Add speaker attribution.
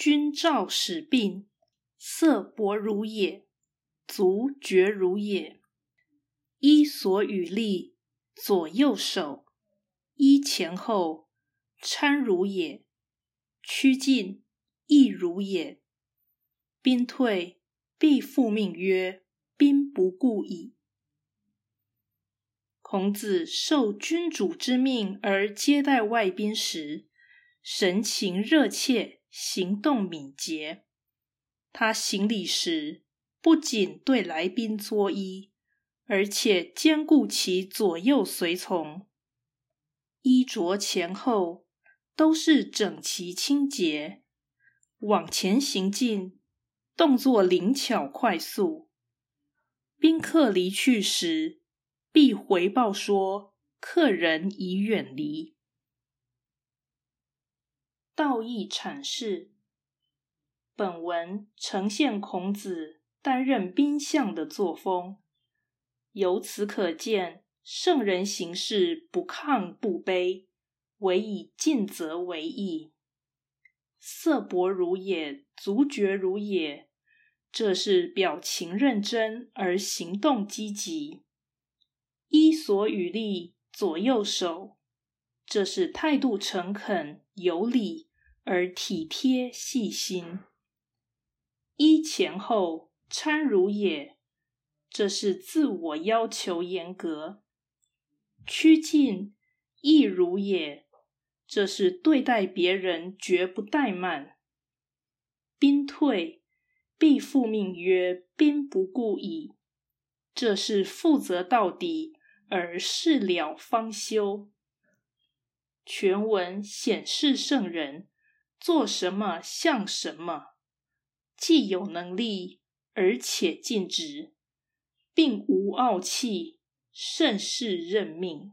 Speaker 1: 君照使病，色薄如也，足厥如也。衣所与立，左右手，衣前后，参如也；趋近，亦如也。兵退，必复命曰：“兵不顾矣。”孔子受君主之命而接待外宾时，神情热切，行动敏捷。他行礼时，不仅对来宾作揖，而且兼顾其左右随从，衣着前后都是整齐清洁，往前行进。动作灵巧快速，宾客离去时，必回报说客人已远离。道义阐释，本文呈现孔子担任宾相的作风，由此可见，圣人行事不亢不卑，唯以尽责为义。色薄如也，足厥如也。这是表情认真而行动积极，伊索与利，左右手，这是态度诚恳有礼而体贴细心。一前后，参如也，这是自我要求严格。趋近，亦如也，这是对待别人绝不怠慢。兵退。必复命曰：“兵不顾矣。”这是负责到底，而事了方休。全文显示圣人做什么像什么，既有能力，而且尽职，并无傲气，甚是认命。